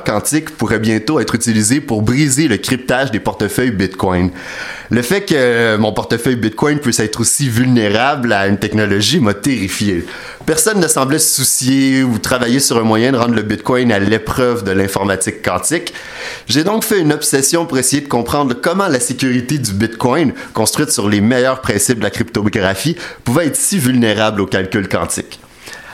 quantique pourrait bientôt être utilisé pour briser le cryptage des portefeuilles Bitcoin. Le fait que mon portefeuille Bitcoin puisse être aussi vulnérable à une technologie m'a terrifié. Personne ne semblait se soucier ou travailler sur un moyen de rendre le Bitcoin à l'épreuve de l'informatique quantique. J'ai donc fait une obsession pour essayer de comprendre comment la sécurité du Bitcoin, construite sur les meilleurs principes de la cryptographie, pouvait être si vulnérable au calcul quantique.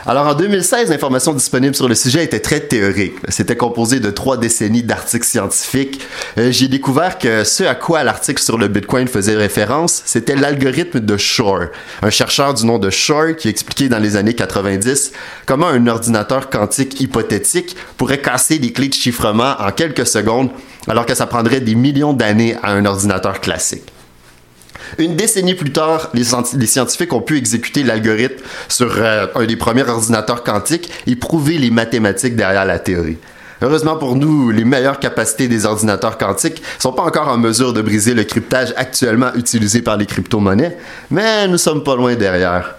Alors en 2016, l'information disponible sur le sujet était très théorique. C'était composé de trois décennies d'articles scientifiques. Euh, j'ai découvert que ce à quoi l'article sur le Bitcoin faisait référence, c'était l'algorithme de Shor, un chercheur du nom de Shor qui expliquait dans les années 90 comment un ordinateur quantique hypothétique pourrait casser les clés de chiffrement en quelques secondes alors que ça prendrait des millions d'années à un ordinateur classique. Une décennie plus tard, les, scientifiques ont pu exécuter l'algorithme sur euh, un des premiers ordinateurs quantiques et prouver les mathématiques derrière la théorie. Heureusement pour nous, les meilleures capacités des ordinateurs quantiques sont pas encore en mesure de briser le cryptage actuellement utilisé par les crypto-monnaies, mais nous sommes pas loin derrière.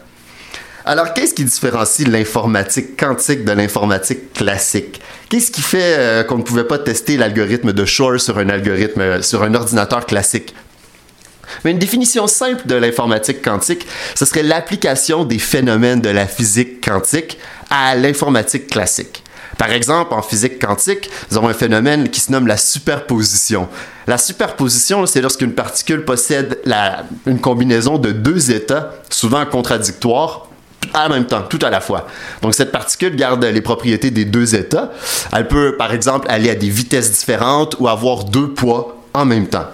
Alors, qu'est-ce qui différencie l'informatique quantique de l'informatique classique? Qu'est-ce qui fait euh, qu'on ne pouvait pas tester l'algorithme de Shor sur un algorithme, sur un ordinateur classique? Mais une définition simple de l'informatique quantique, ce serait l'application des phénomènes de la physique quantique à l'informatique classique. Par exemple, en physique quantique, nous avons un phénomène qui se nomme la superposition. La superposition, c'est lorsqu'une particule possède une combinaison de deux états, souvent contradictoires, en même temps, tout à la fois. Donc cette particule garde les propriétés des deux états. Elle peut, par exemple, aller à des vitesses différentes ou avoir deux poids en même temps.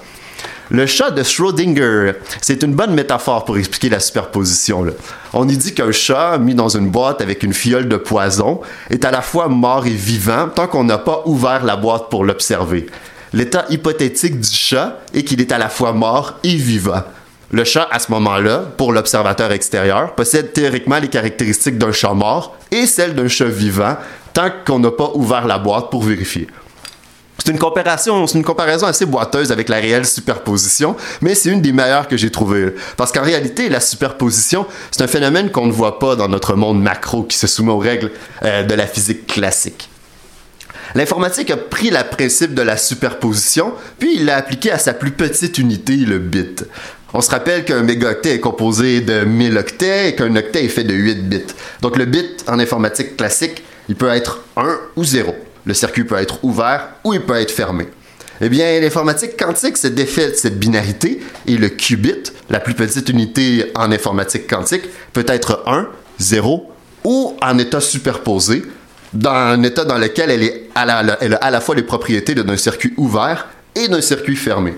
Le chat de Schrödinger, c'est une bonne métaphore pour expliquer la superposition. On y dit qu'un chat mis dans une boîte avec une fiole de poison est à la fois mort et vivant tant qu'on n'a pas ouvert la boîte pour l'observer. L'état hypothétique du chat est qu'il est à la fois mort et vivant. Le chat, à ce moment-là, pour l'observateur extérieur, possède théoriquement les caractéristiques d'un chat mort et celles d'un chat vivant tant qu'on n'a pas ouvert la boîte pour vérifier. C'est une comparaison, assez boiteuse avec la réelle superposition, mais c'est une des meilleures que j'ai trouvées. Parce qu'en réalité, la superposition, c'est un phénomène qu'on ne voit pas dans notre monde macro qui se soumet aux règles euh, de la physique classique. L'informatique a pris le principe de la superposition, puis il l'a appliqué à sa plus petite unité, le bit. On se rappelle qu'un mégaoctet est composé de 1000 octets et qu'un octet est fait de 8 bits. Donc le bit en informatique classique, il peut être 1 ou 0. Le circuit peut être ouvert ou il peut être fermé. Eh bien, l'informatique quantique se défait de cette binarité et le qubit, la plus petite unité en informatique quantique, peut être 1, 0 ou en état superposé, dans un état dans lequel elle, est à la, a à la fois les propriétés d'un circuit ouvert et d'un circuit fermé.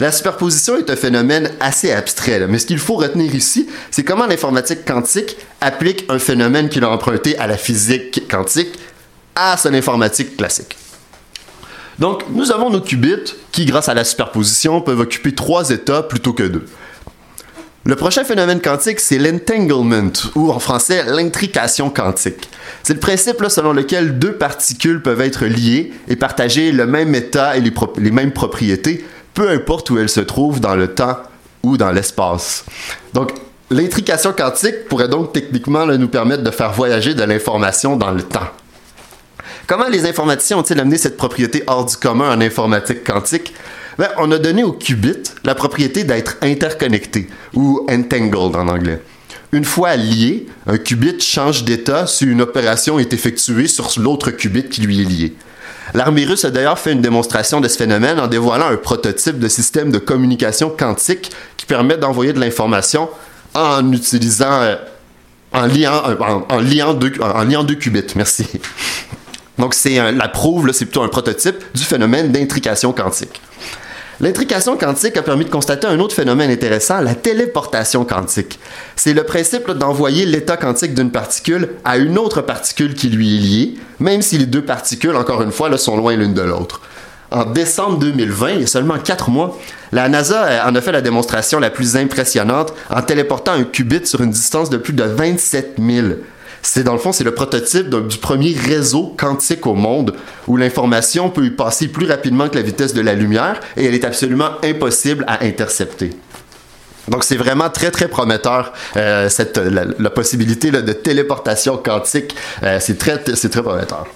La superposition est un phénomène assez abstrait, mais ce qu'il faut retenir ici, c'est comment l'informatique quantique applique un phénomène qu'il a emprunté à la physique quantique, à son informatique classique. Donc, nous avons nos qubits qui, grâce à la superposition, peuvent occuper trois états plutôt que deux. Le prochain phénomène quantique, c'est l'entanglement, ou en français, l'intrication quantique. C'est le principe selon lequel deux particules peuvent être liées et partager le même état et les, mêmes propriétés, peu importe où elles se trouvent dans le temps ou dans l'espace. Donc, l'intrication quantique pourrait donc techniquement nous permettre de faire voyager de l'information dans le temps. Comment les informaticiens ont-ils amené cette propriété hors du commun en informatique quantique? Ben, on a donné au qubit la propriété d'être interconnecté, ou entangled en anglais. Une fois lié, un qubit change d'état si une opération est effectuée sur l'autre qubit qui lui est lié. L'armée russe a d'ailleurs fait une démonstration de ce phénomène en dévoilant un prototype de système de communication quantique qui permet d'envoyer de l'information en utilisant, euh, euh, en liant deux qubits. Merci. Donc, c'est la prouve, c'est plutôt un prototype du phénomène d'intrication quantique. L'intrication quantique a permis de constater un autre phénomène intéressant, la téléportation quantique. C'est le principe d'envoyer l'état quantique d'une particule à une autre particule qui lui est liée, même si les deux particules, encore une fois, sont loin l'une de l'autre. En décembre 2020, il y a seulement quatre mois, la NASA en a fait la démonstration la plus impressionnante en téléportant un qubit sur une distance de plus de 27 000 c'est dans le fond, c'est le prototype du premier réseau quantique au monde où l'information peut y passer plus rapidement que la vitesse de la lumière et elle est absolument impossible à intercepter. Donc c'est vraiment très très prometteur euh, cette la, possibilité de téléportation quantique, euh, c'est très c'est très prometteur.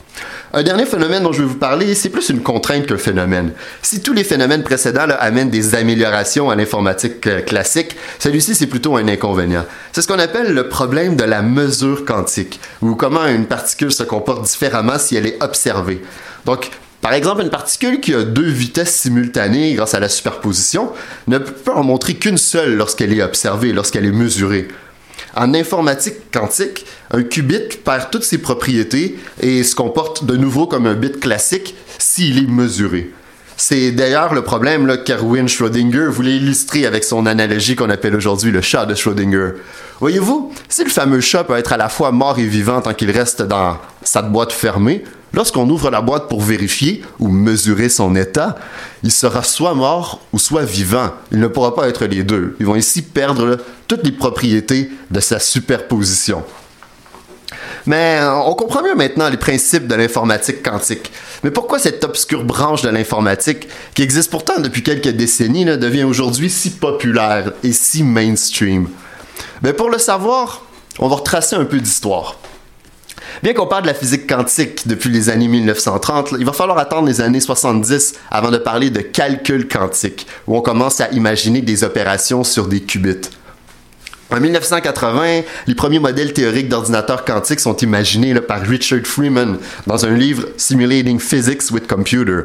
Un dernier phénomène dont je vais vous parler, c'est plus une contrainte qu'un phénomène. Si tous les phénomènes précédents amènent des améliorations à l'informatique euh, classique, celui-ci c'est plutôt un inconvénient. C'est ce qu'on appelle le problème de la mesure quantique, ou comment une particule se comporte différemment si elle est observée. Donc, par exemple, une particule qui a deux vitesses simultanées grâce à la superposition ne peut en montrer qu'une seule lorsqu'elle est observée, lorsqu'elle est mesurée. En informatique quantique, un qubit perd toutes ses propriétés et se comporte de nouveau comme un bit classique s'il est mesuré. C'est d'ailleurs le problème qu'Erwin Schrödinger voulait illustrer avec son analogie qu'on appelle aujourd'hui le chat de Schrödinger. Voyez-vous, si le fameux chat peut être à la fois mort et vivant tant qu'il reste dans sa boîte fermée, lorsqu'on ouvre la boîte pour vérifier ou mesurer son état, il sera soit mort ou soit vivant. Il ne pourra pas être les deux. Ils vont ici perdre toutes les propriétés de sa superposition. Mais euh, on comprend mieux maintenant les principes de l'informatique quantique. Mais pourquoi cette obscure branche de l'informatique, qui existe pourtant depuis quelques décennies, devient aujourd'hui si populaire et si mainstream? Mais pour le savoir, on va retracer un peu d'histoire. Bien qu'on parle de la physique quantique depuis les années 1930, il va falloir attendre les années 70 avant de parler de calcul quantique, où on commence à imaginer des opérations sur des qubits. En 1980, les premiers modèles théoriques d'ordinateurs quantiques sont imaginés par Richard Freeman dans un livre Simulating Physics with Computer.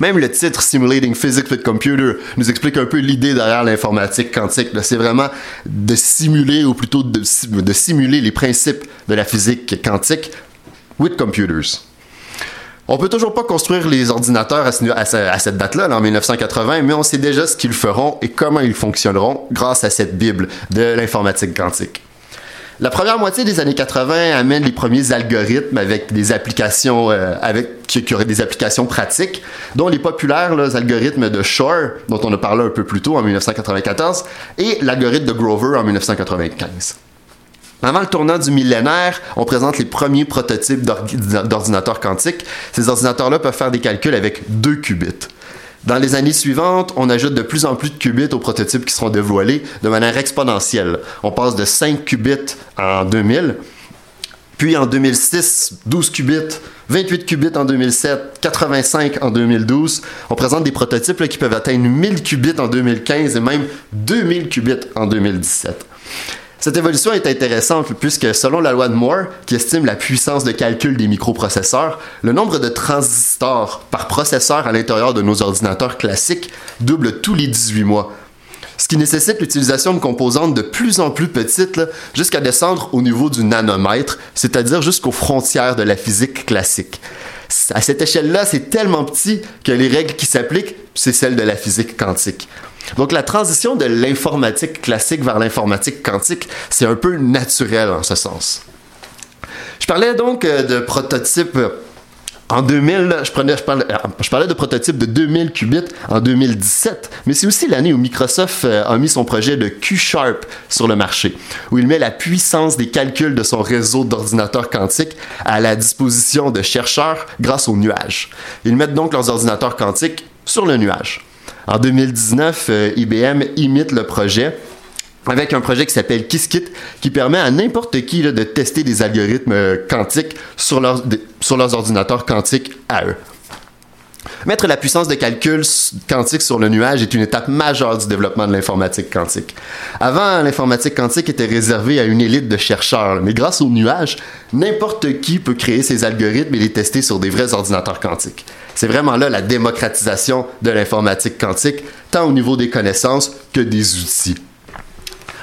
Même le titre Simulating Physics with Computer nous explique un peu l'idée derrière l'informatique quantique. C'est vraiment de simuler, ou plutôt de, simuler les principes de la physique quantique with computers. On peut toujours pas construire les ordinateurs à, cette date-là, en 1980, mais on sait déjà ce qu'ils feront et comment ils fonctionneront grâce à cette Bible de l'informatique quantique. La première moitié des années 80 amène les premiers algorithmes avec des applications, euh, qui, auraient des applications pratiques, dont les populaires algorithmes de Shor, dont on a parlé un peu plus tôt en 1994, et l'algorithme de Grover en 1995. Avant le tournant du millénaire, on présente les premiers prototypes d'ordinateurs quantiques. Ces ordinateurs-là peuvent faire des calculs avec deux qubits. Dans les années suivantes, on ajoute de plus en plus de qubits aux prototypes qui seront dévoilés de manière exponentielle. On passe de 5 qubits en 2000, puis en 2006, 12 qubits, 28 qubits en 2007, 85 en 2012. On présente des prototypes qui peuvent atteindre 1000 qubits en 2015 et même 2000 qubits en 2017. Cette évolution est intéressante puisque selon la loi de Moore, qui estime la puissance de calcul des microprocesseurs, le nombre de transistors par processeur à l'intérieur de nos ordinateurs classiques double tous les 18 mois. Ce qui nécessite l'utilisation de composantes de plus en plus petites jusqu'à descendre au niveau du nanomètre, c'est-à-dire jusqu'aux frontières de la physique classique. À cette échelle-là, c'est tellement petit que les règles qui s'appliquent, c'est celles de la physique quantique. Donc la transition de l'informatique classique vers l'informatique quantique, c'est un peu naturel en ce sens. Je parlais donc euh, de prototypes en 2000, je, prenais, je, parlais, de prototypes de 2000 qubits en 2017, mais c'est aussi l'année où Microsoft euh, a mis son projet de Q-Sharp sur le marché, où il met la puissance des calculs de son réseau d'ordinateurs quantiques à la disposition de chercheurs grâce au nuage. Ils mettent donc leurs ordinateurs quantiques sur le nuage. En 2019, euh, IBM imite le projet avec un projet qui s'appelle Qiskit, qui permet à n'importe qui de tester des algorithmes euh, quantiques sur leurs, sur leurs ordinateurs quantiques à eux. Mettre la puissance de calcul quantique sur le nuage est une étape majeure du développement de l'informatique quantique. Avant, l'informatique quantique était réservée à une élite de chercheurs, mais grâce au nuage, n'importe qui peut créer ses algorithmes et les tester sur des vrais ordinateurs quantiques. C'est vraiment là la démocratisation de l'informatique quantique, tant au niveau des connaissances que des outils.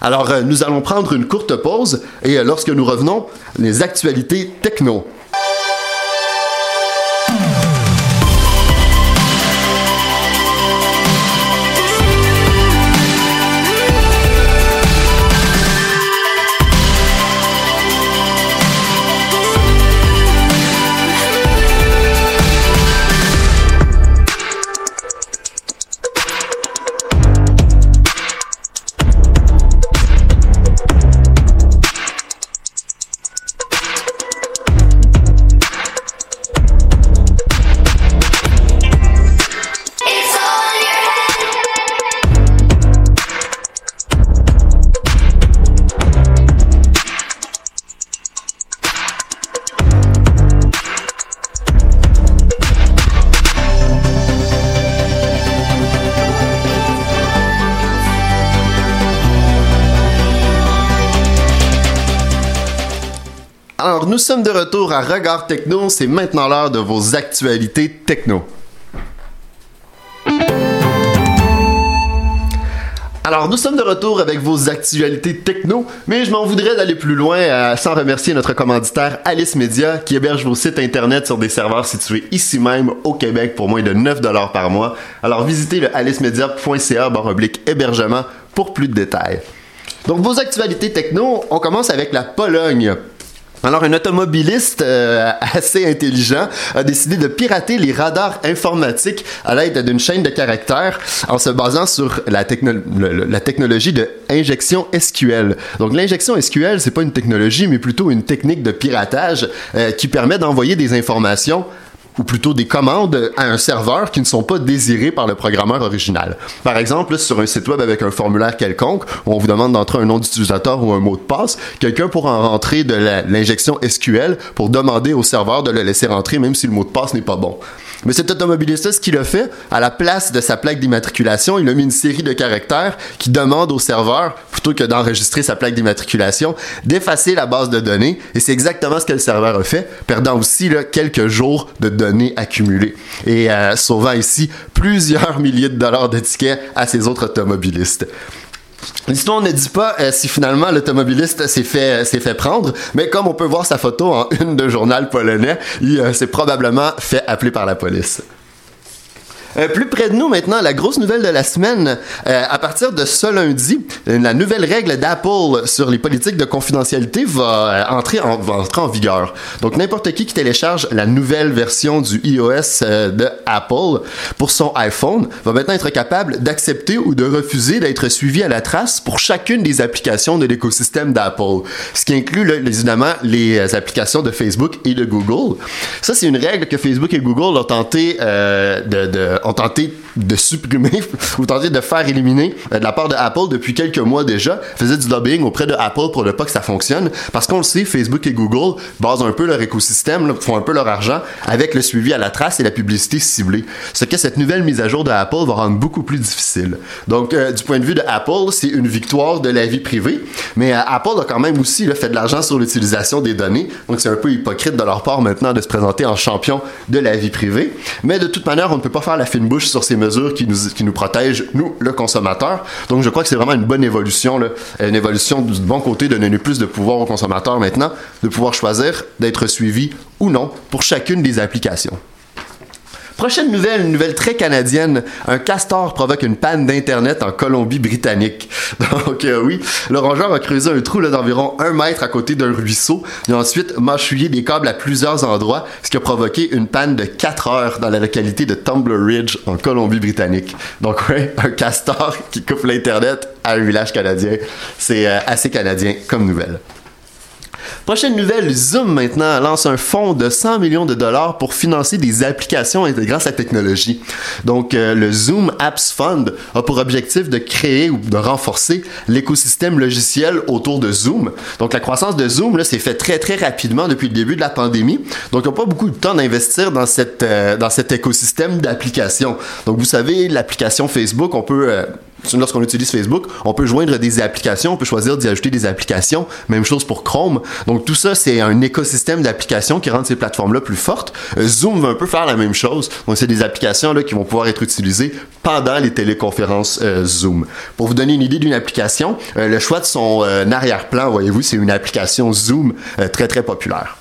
Alors, euh, nous allons prendre une courte pause et euh, lorsque nous revenons, les actualités techno. Nous sommes de retour à Regard Techno. C'est maintenant l'heure de vos actualités techno. Alors, nous sommes de retour avec vos actualités techno, mais je m'en voudrais d'aller plus loin euh, sans remercier notre commanditaire Alice Media qui héberge vos sites internet sur des serveurs situés ici même au Québec pour moins de 9 dollars par mois. Alors, visitez le alicemedia.ca hébergement pour plus de détails. Donc, vos actualités techno, on commence avec la Pologne. Alors, un automobiliste euh, assez intelligent a décidé de pirater les radars informatiques à l'aide d'une chaîne de caractères en se basant sur la, technologie de injection SQL. Donc, l'injection SQL, c'est pas une technologie, mais plutôt une technique de piratage euh, qui permet d'envoyer des informations ou plutôt des commandes à un serveur qui ne sont pas désirées par le programmeur original. Par exemple, sur un site web avec un formulaire quelconque, où on vous demande d'entrer un nom d'utilisateur ou un mot de passe, quelqu'un pourra rentrer de l'injection SQL pour demander au serveur de le laisser rentrer même si le mot de passe n'est pas bon. Mais cet automobiliste, ce qu'il a fait, à la place de sa plaque d'immatriculation, il a mis une série de caractères qui demandent au serveur, plutôt que d'enregistrer sa plaque d'immatriculation, d'effacer la base de données. Et c'est exactement ce que le serveur a fait, perdant aussi quelques jours de données accumulées. Et euh, sauvant ici plusieurs milliers de dollars de tickets à ses autres automobilistes. L'histoire ne dit pas euh, si finalement l'automobiliste s'est fait, s'est fait prendre, mais comme on peut voir sa photo en une de journal polonais, il euh, s'est probablement fait appeler par la police. Euh, plus près de nous maintenant, la grosse nouvelle de la semaine, euh, à partir de ce lundi, la nouvelle règle d'Apple sur les politiques de confidentialité va, entrer, en, va entrer en vigueur. Donc n'importe qui qui télécharge la nouvelle version du iOS euh, de pour son iPhone va maintenant être capable d'accepter ou de refuser d'être suivi à la trace pour chacune des applications de l'écosystème d'Apple, ce qui inclut évidemment les applications de Facebook et de Google. Ça, c'est une règle que Facebook et Google ont tenté de, de ont tenté de supprimer ou tenté de faire éliminer euh, de la part de Apple depuis quelques mois déjà, faisaient du lobbying auprès de Apple pour ne pas que ça fonctionne. Parce qu'on le sait, Facebook et Google basent un peu leur écosystème, font un peu leur argent avec le suivi à la trace et la publicité ciblée. Ce que cette nouvelle mise à jour de Apple va rendre beaucoup plus difficile. Donc, euh, du point de vue de Apple, c'est une victoire de la vie privée, mais euh, Apple a quand même aussi fait de l'argent sur l'utilisation des données. Donc, c'est un peu hypocrite de leur part maintenant de se présenter en champion de la vie privée. Mais de toute manière, on ne peut pas faire la fine bouche sur ces mesures qui nous, qui nous protègent, nous, le consommateur. Donc, je crois que c'est vraiment une bonne évolution, là, une évolution du bon côté de donner plus de pouvoir aux consommateurs maintenant, de pouvoir choisir d'être suivi ou non pour chacune des applications. Prochaine nouvelle, une nouvelle très canadienne. Un castor provoque une panne d'Internet en Colombie-Britannique. Donc euh, oui, le rongeur a creusé un trou d'environ un mètre à côté d'un ruisseau et ensuite mâchouillé des câbles à plusieurs endroits, ce qui a provoqué une panne de 4 heures dans la localité de Tumbler Ridge en Colombie-Britannique. Donc ouais, un castor qui coupe l'Internet à un village canadien. C'est euh, assez canadien comme nouvelle. Prochaine nouvelle, Zoom maintenant lance un fonds de 100 millions de dollars pour financer des applications intégrant sa technologie. Donc euh, le Zoom Apps Fund a pour objectif de créer ou de renforcer l'écosystème logiciel autour de Zoom. Donc la croissance de Zoom s'est fait très très rapidement depuis le début de la pandémie. Donc on n'a pas beaucoup de temps d'investir euh, dans cet écosystème d'applications. Donc vous savez l'application Facebook, on peut euh, lorsqu'on utilise Facebook, on peut joindre des applications, on peut choisir d'y ajouter des applications. Même chose pour Chrome. Donc tout ça, c'est un écosystème d'applications qui rend ces plateformes-là plus fortes. Euh, Zoom va un peu faire la même chose. Donc c'est des applications là, qui vont pouvoir être utilisées pendant les téléconférences euh, Zoom. Pour vous donner une idée d'une application, euh, le choix de son arrière-plan, voyez-vous, c'est une application Zoom très très populaire.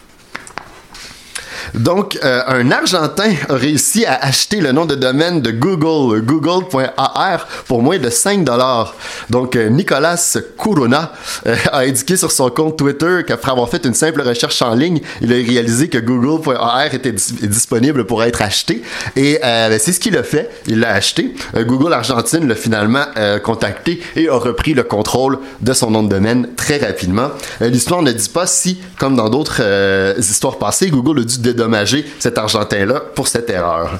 Donc, euh, un Argentin a réussi à acheter le nom de domaine de Google, google.ar, pour moins de 5 dollars. Donc, euh, Nicolas Corona euh, a indiqué sur son compte Twitter qu'après avoir fait une simple recherche en ligne, il a réalisé que google.ar était disponible pour être acheté. Et ben, c'est ce qu'il a fait. Il l'a acheté. Google Argentine l'a finalement contacté et a repris le contrôle de son nom de domaine très rapidement. L'histoire ne dit pas si, comme dans d'autres histoires passées, Google a dû dédommager cet Argentin-là pour cette erreur.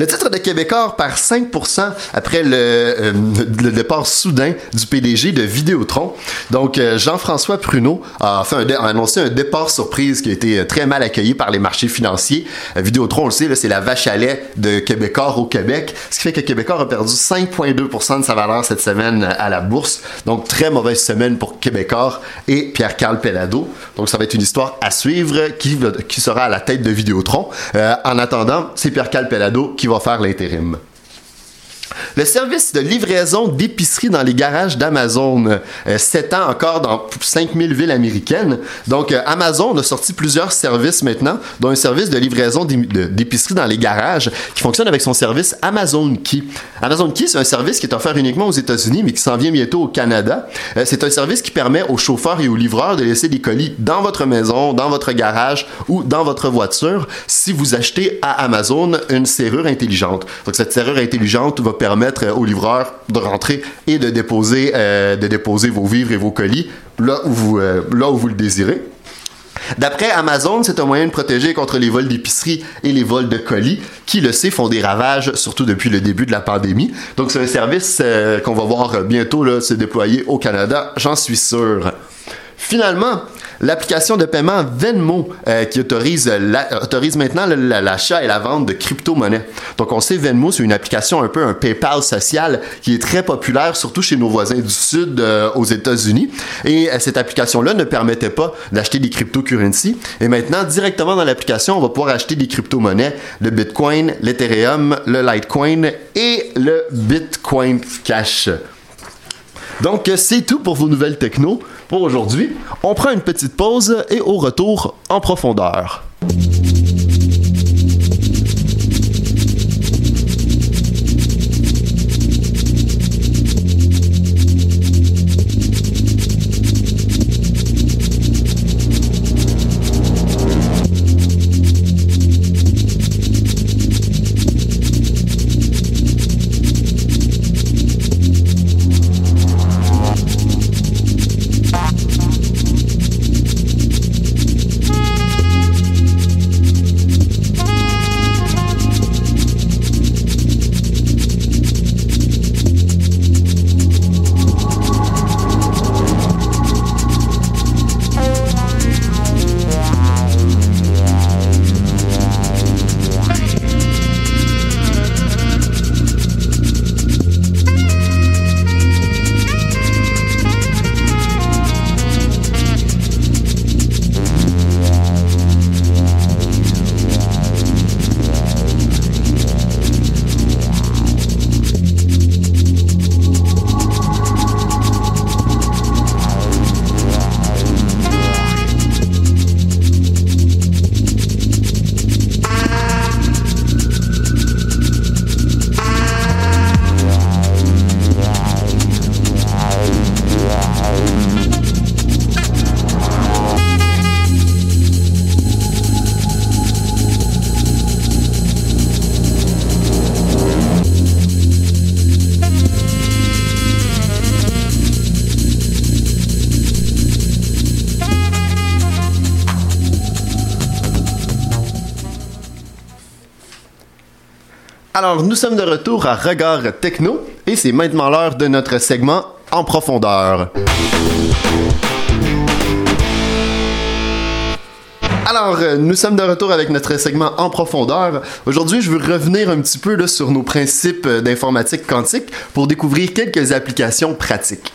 Le titre de Québécois perd 5% après le, le, départ soudain du PDG de Vidéotron. Donc, Jean-François Pruneau a, annoncé un départ surprise qui a été très mal accueilli par les marchés financiers. Vidéotron, on le sait, c'est la vache à lait de Québécois au Québec, ce qui fait que Québécois a perdu 5,2% de sa valeur cette semaine à la bourse. Donc, très mauvaise semaine pour Québécois et Pierre-Carl Pellado. Donc, ça va être une histoire à suivre qui, qui sera à la tête de Vidéotron. Euh, en attendant, c'est Pierre-Carl Pellado qui va faire l'intérim. Le service de livraison d'épicerie dans les garages d'Amazon euh, s'étend encore dans 5000 villes américaines. Donc, euh, Amazon a sorti plusieurs services maintenant, dont un service de livraison d'épicerie dans les garages qui fonctionne avec son service Amazon Key. Amazon Key, c'est un service qui est offert uniquement aux États-Unis, mais qui s'en vient bientôt au Canada. Euh, c'est un service qui permet aux chauffeurs et aux livreurs de laisser des colis dans votre maison, dans votre garage ou dans votre voiture si vous achetez à Amazon une serrure intelligente. Donc, cette serrure intelligente va permettre aux livreurs de rentrer et de déposer, euh, de déposer vos vivres et vos colis là où vous, euh, là où vous le désirez. D'après Amazon, c'est un moyen de protéger contre les vols d'épicerie et les vols de colis, qui, le sait, font des ravages, surtout depuis le début de la pandémie. Donc, c'est un service euh, qu'on va voir bientôt se déployer au Canada, j'en suis sûr. Finalement, l'application de paiement Venmo euh, qui autorise, autorise maintenant l'achat et la vente de crypto-monnaies. Donc on sait Venmo, c'est une application un peu un PayPal social qui est très populaire, surtout chez nos voisins du Sud euh, aux États-Unis. Et euh, cette application-là ne permettait pas d'acheter des cryptocurrencies. Et maintenant, directement dans l'application, on va pouvoir acheter des crypto-monnaies, le Bitcoin, l'Ethereum, le Litecoin et le Bitcoin Cash. Donc, c'est tout pour vos nouvelles techno pour aujourd'hui. On prend une petite pause et au retour en profondeur. Alors, nous sommes de retour à Regard Techno et c'est maintenant l'heure de notre segment en profondeur. Alors, euh, nous sommes de retour avec notre segment en profondeur. Aujourd'hui, je veux revenir un petit peu sur nos principes d'informatique quantique pour découvrir quelques applications pratiques.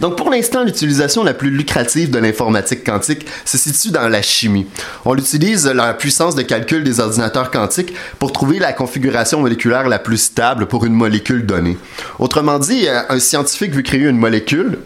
Donc pour l'instant, l'utilisation la plus lucrative de l'informatique quantique se situe dans la chimie. On utilise la puissance de calcul des ordinateurs quantiques pour trouver la configuration moléculaire la plus stable pour une molécule donnée. Autrement dit, un scientifique veut créer une molécule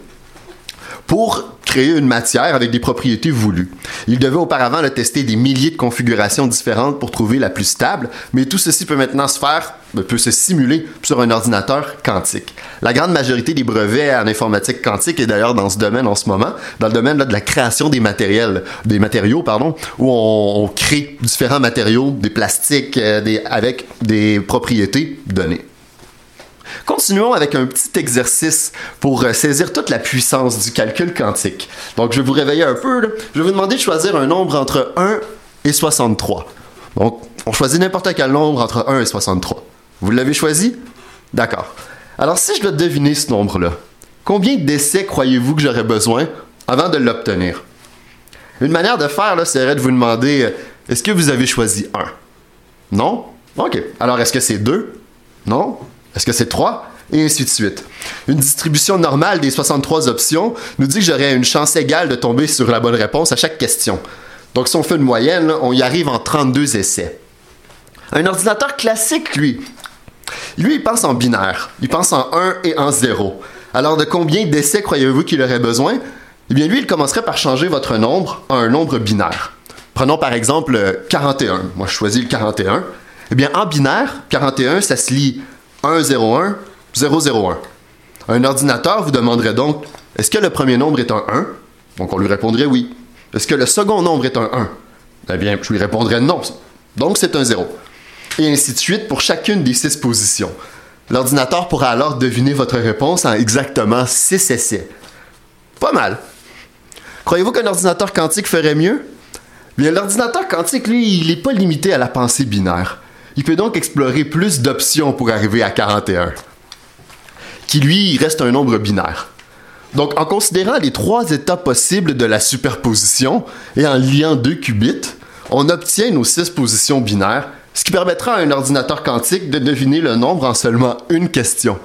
pour créer une matière avec des propriétés voulues. Il devait auparavant le tester des milliers de configurations différentes pour trouver la plus stable, mais tout ceci peut maintenant se faire, euh, peut se simuler sur un ordinateur quantique. La grande majorité des brevets en informatique quantique est d'ailleurs dans ce domaine en ce moment, dans le domaine de la création des matériels, des matériaux, pardon, où on, crée différents matériaux, des plastiques, euh, avec des propriétés données. Continuons avec un petit exercice pour euh, saisir toute la puissance du calcul quantique. Donc, je vais vous réveiller un peu. Je vais vous demander de choisir un nombre entre 1 et 63. Donc, on choisit n'importe quel nombre entre 1 et 63. Vous l'avez choisi? D'accord. Alors si je dois deviner ce nombre-là, combien d'essais croyez-vous que j'aurais besoin avant de l'obtenir? Une manière de faire là, serait de vous demander euh, est-ce que vous avez choisi 1? Non? OK. Alors est-ce que c'est 2? Non? Est-ce que c'est 3? Et ainsi de suite. Une distribution normale des 63 options nous dit que j'aurais une chance égale de tomber sur la bonne réponse à chaque question. Donc si on fait une moyenne, on y arrive en 32 essais. Un ordinateur classique, lui, lui, il pense en binaire. Il pense en 1 et en 0. Alors, de combien d'essais croyez-vous qu'il aurait besoin? Eh bien, lui, il commencerait par changer votre nombre en un nombre binaire. Prenons par exemple 41. Moi, je choisis le 41. Eh bien, en binaire, 41, ça se lit 101, 001. Un ordinateur vous demanderait donc est-ce que le premier nombre est un 1 Donc, on lui répondrait oui. Est-ce que le second nombre est un 1 Eh bien, je lui répondrais non. Donc, c'est un 0 et ainsi de suite pour chacune des six positions. L'ordinateur pourra alors deviner votre réponse en exactement 6 essais. Pas mal. Croyez-vous qu'un ordinateur quantique ferait mieux? Bien, l'ordinateur quantique, lui, il n'est pas limité à la pensée binaire. Il peut donc explorer plus d'options pour arriver à 41, qui lui reste un nombre binaire. Donc, en considérant les trois états possibles de la superposition et en liant deux qubits, on obtient nos six positions binaires ce qui permettra à un ordinateur quantique de deviner le nombre en seulement une question.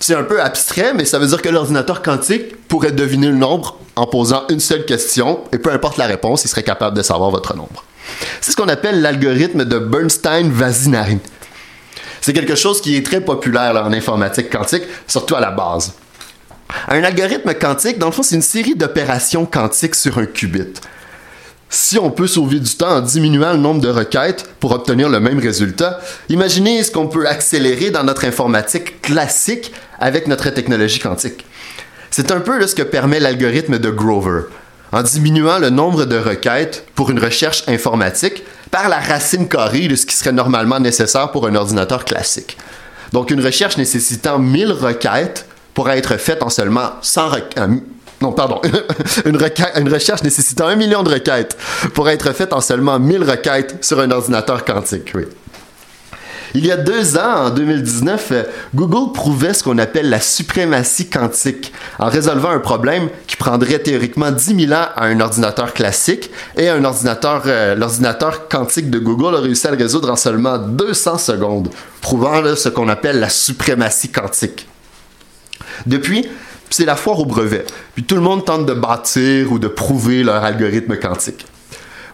C'est un peu abstrait, mais ça veut dire que l'ordinateur quantique pourrait deviner le nombre en posant une seule question, et peu importe la réponse, il serait capable de savoir votre nombre. C'est ce qu'on appelle l'algorithme de Bernstein-Vasinari. C'est quelque chose qui est très populaire en informatique quantique, surtout à la base. Un algorithme quantique, dans le fond, c'est une série d'opérations quantiques sur un qubit si on peut sauver du temps en diminuant le nombre de requêtes pour obtenir le même résultat, imaginez ce qu'on peut accélérer dans notre informatique classique avec notre technologie quantique. C'est un peu ce que permet l'algorithme de Grover. En diminuant le nombre de requêtes pour une recherche informatique par la racine carrée de ce qui serait normalement nécessaire pour un ordinateur classique. Donc une recherche nécessitant 1000 requêtes pourrait être faite en seulement 100 requêtes non, pardon, une, une, recherche nécessitant un million de requêtes pour être faite en seulement 1000 requêtes sur un ordinateur quantique. Il y a deux ans, en 2019, euh, Google prouvait ce qu'on appelle la suprématie quantique en résolvant un problème qui prendrait théoriquement 10 000 ans à un ordinateur classique et un ordinateur, euh, l'ordinateur quantique de Google a réussi à le résoudre en seulement 200 secondes, prouvant ce qu'on appelle la suprématie quantique. Depuis, c'est la foire au brevet. Puis tout le monde tente de bâtir ou de prouver leur algorithme quantique.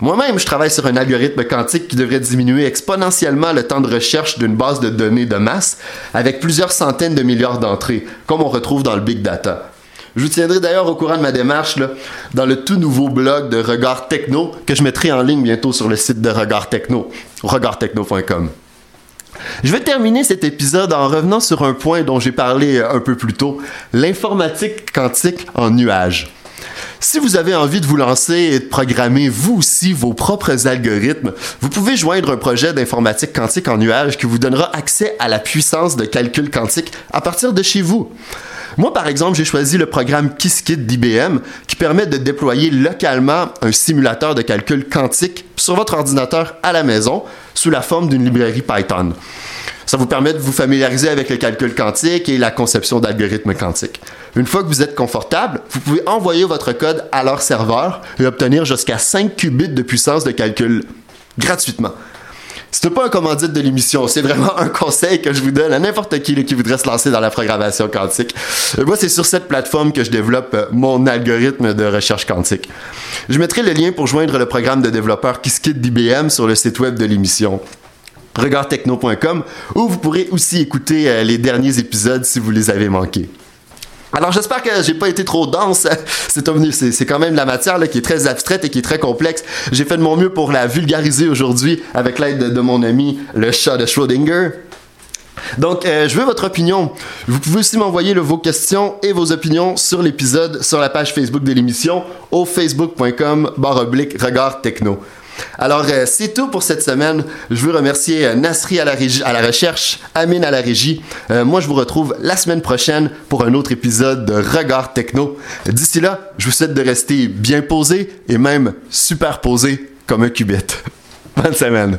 Moi-même, je travaille sur un algorithme quantique qui devrait diminuer exponentiellement le temps de recherche d'une base de données de masse avec plusieurs centaines de milliards d'entrées, comme on retrouve dans le big data. Je vous tiendrai d'ailleurs au courant de ma démarche dans le tout nouveau blog de Regard Techno que je mettrai en ligne bientôt sur le site de Regard Techno, regardtechno.com. Je vais terminer cet épisode en revenant sur un point dont j'ai parlé euh, un peu plus tôt, l'informatique quantique en nuage. Si vous avez envie de vous lancer et de programmer vous aussi vos propres algorithmes, vous pouvez joindre un projet d'informatique quantique en nuage qui vous donnera accès à la puissance de calcul quantique à partir de chez vous. Moi, par exemple, j'ai choisi le programme Qiskit d'IBM qui permet de déployer localement un simulateur de calcul quantique sur votre ordinateur à la maison sous la forme d'une librairie Python. Ça vous permet de vous familiariser avec le calcul quantique et la conception d'algorithmes quantiques. Une fois que vous êtes confortable, vous pouvez envoyer votre code à leur serveur et obtenir jusqu'à 5 qubits de puissance de calcul gratuitement. C'est pas un commandite de l'émission, c'est vraiment un conseil que je vous donne à n'importe qui qui voudrait se lancer dans la programmation quantique. Euh, moi, c'est sur cette plateforme que je développe euh, mon algorithme de recherche quantique. Je mettrai le lien pour joindre le programme de développeur Qiskit d'IBM sur le site web de l'émission regardtechno.com où vous pourrez aussi écouter euh, les derniers épisodes si vous les avez manqués. Alors j'espère que j'ai pas été trop dense. C'est quand même la matière qui est très abstraite et qui est très complexe. J'ai fait de mon mieux pour la vulgariser aujourd'hui avec l'aide de, mon ami le chat de Schrödinger. Donc, euh, je veux votre opinion. Vous pouvez aussi m'envoyer vos questions et vos opinions sur l'épisode sur la page Facebook de l'émission au facebook.com regard techno. Alors, euh, c'est tout pour cette semaine. Je veux remercier euh, Nasri à la, à la recherche, Amine à la régie. Euh, moi, je vous retrouve la semaine prochaine pour un autre épisode de Regard Techno. D'ici là, je vous souhaite de rester bien posé et même super posé comme un qubit. Bonne semaine.